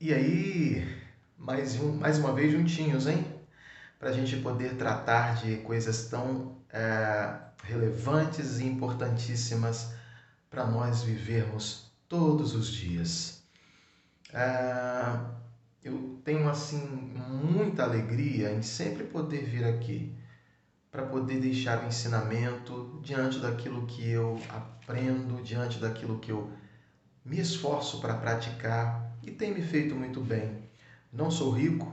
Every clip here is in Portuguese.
E aí, mais, um, mais uma vez juntinhos, hein? Para a gente poder tratar de coisas tão é, relevantes e importantíssimas para nós vivermos todos os dias. É, eu tenho assim muita alegria em sempre poder vir aqui para poder deixar o ensinamento diante daquilo que eu aprendo, diante daquilo que eu me esforço para praticar e tem me feito muito bem. Não sou rico,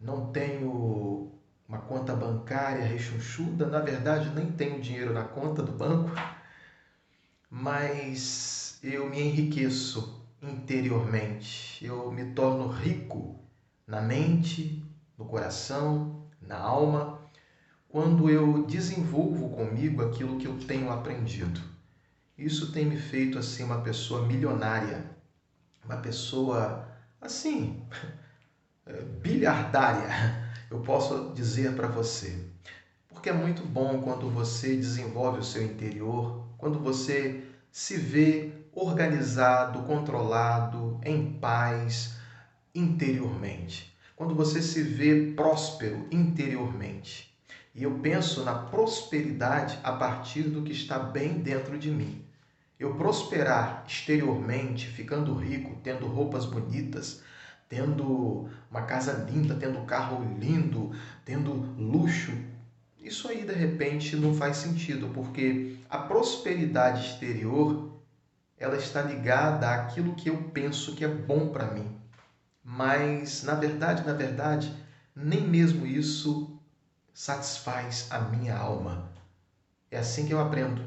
não tenho uma conta bancária rechonchuda, na verdade nem tenho dinheiro na conta do banco, mas eu me enriqueço interiormente, eu me torno rico na mente, no coração, na alma, quando eu desenvolvo comigo aquilo que eu tenho aprendido. Isso tem me feito assim uma pessoa milionária, uma pessoa assim, bilhardária, eu posso dizer para você. Porque é muito bom quando você desenvolve o seu interior, quando você se vê organizado, controlado, em paz interiormente. Quando você se vê próspero interiormente. E eu penso na prosperidade a partir do que está bem dentro de mim. Eu prosperar exteriormente, ficando rico, tendo roupas bonitas, tendo uma casa linda, tendo carro lindo, tendo luxo, isso aí de repente não faz sentido, porque a prosperidade exterior ela está ligada àquilo que eu penso que é bom para mim. Mas na verdade, na verdade, nem mesmo isso satisfaz a minha alma. É assim que eu aprendo.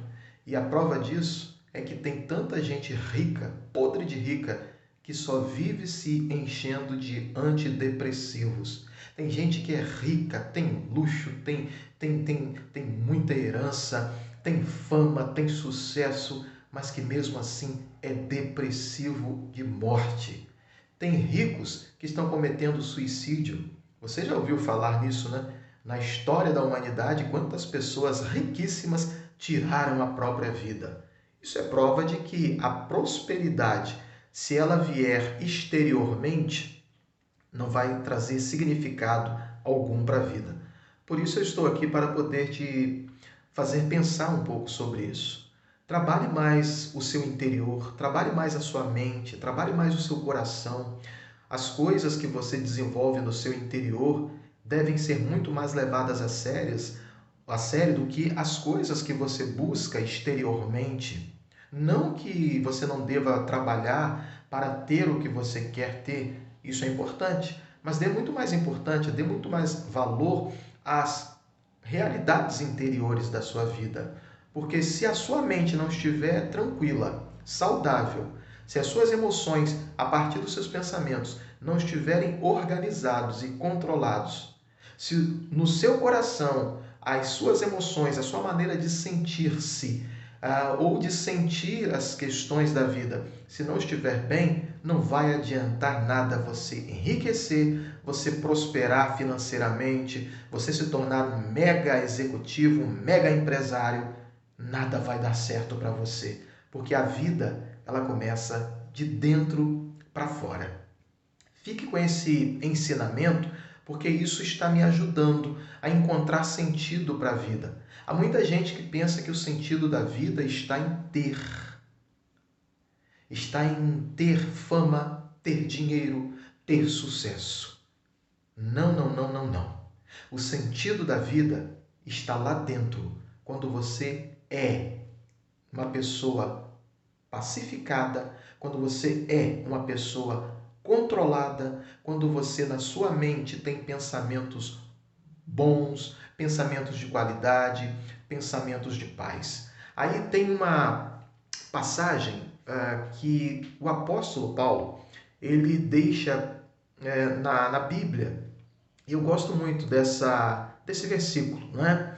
E a prova disso é que tem tanta gente rica, podre de rica, que só vive se enchendo de antidepressivos. Tem gente que é rica, tem luxo, tem, tem, tem, tem muita herança, tem fama, tem sucesso, mas que mesmo assim é depressivo de morte. Tem ricos que estão cometendo suicídio. Você já ouviu falar nisso, né? na história da humanidade quantas pessoas riquíssimas tiraram a própria vida. Isso é prova de que a prosperidade, se ela vier exteriormente, não vai trazer significado algum para a vida. Por isso eu estou aqui para poder te fazer pensar um pouco sobre isso. Trabalhe mais o seu interior, trabalhe mais a sua mente, trabalhe mais o seu coração. As coisas que você desenvolve no seu interior devem ser muito mais levadas a sérias, a sério do que as coisas que você busca exteriormente. Não que você não deva trabalhar para ter o que você quer ter, isso é importante, mas dê muito mais importante, dê muito mais valor às realidades interiores da sua vida. Porque se a sua mente não estiver tranquila, saudável, se as suas emoções, a partir dos seus pensamentos, não estiverem organizados e controlados, se no seu coração as suas emoções, a sua maneira de sentir-se uh, ou de sentir as questões da vida, se não estiver bem, não vai adiantar nada você enriquecer, você prosperar financeiramente, você se tornar um mega executivo, um mega empresário, nada vai dar certo para você, porque a vida ela começa de dentro para fora. Fique com esse ensinamento porque isso está me ajudando a encontrar sentido para a vida. Há muita gente que pensa que o sentido da vida está em ter. Está em ter fama, ter dinheiro, ter sucesso. Não, não, não, não, não. O sentido da vida está lá dentro, quando você é uma pessoa pacificada, quando você é uma pessoa controlada, quando você na sua mente tem pensamentos bons, pensamentos de qualidade, pensamentos de paz. Aí tem uma passagem uh, que o apóstolo Paulo ele deixa uh, na, na Bíblia. E eu gosto muito dessa, desse versículo, não é?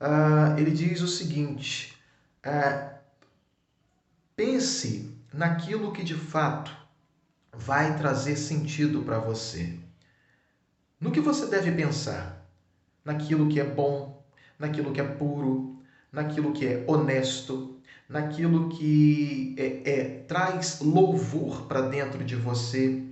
Uh, ele diz o seguinte: pense naquilo que de fato vai trazer sentido para você. No que você deve pensar? Naquilo que é bom, naquilo que é puro, naquilo que é honesto, naquilo que é, é traz louvor para dentro de você,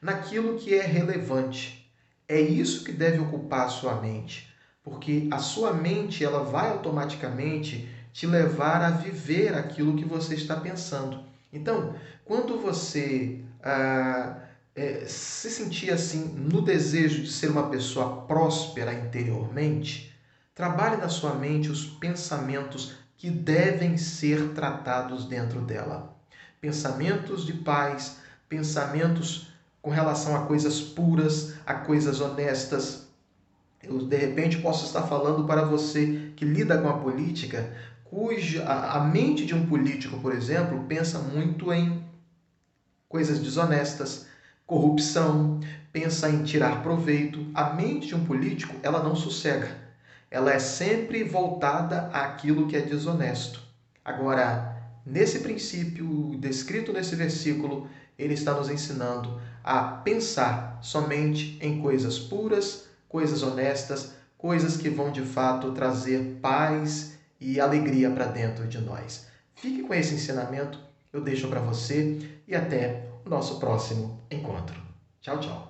naquilo que é relevante. É isso que deve ocupar a sua mente, porque a sua mente ela vai automaticamente te levar a viver aquilo que você está pensando. Então, quando você ah, é, se sentir assim no desejo de ser uma pessoa próspera interiormente, trabalhe na sua mente os pensamentos que devem ser tratados dentro dela. Pensamentos de paz, pensamentos com relação a coisas puras, a coisas honestas. Eu, de repente, posso estar falando para você que lida com a política, cuja a, a mente de um político, por exemplo, pensa muito em coisas desonestas, corrupção, pensa em tirar proveito. A mente de um político, ela não sossega. Ela é sempre voltada àquilo que é desonesto. Agora, nesse princípio descrito nesse versículo, ele está nos ensinando a pensar somente em coisas puras, coisas honestas, coisas que vão de fato trazer paz e alegria para dentro de nós. Fique com esse ensinamento, eu deixo para você e até o nosso próximo encontro. Tchau, tchau.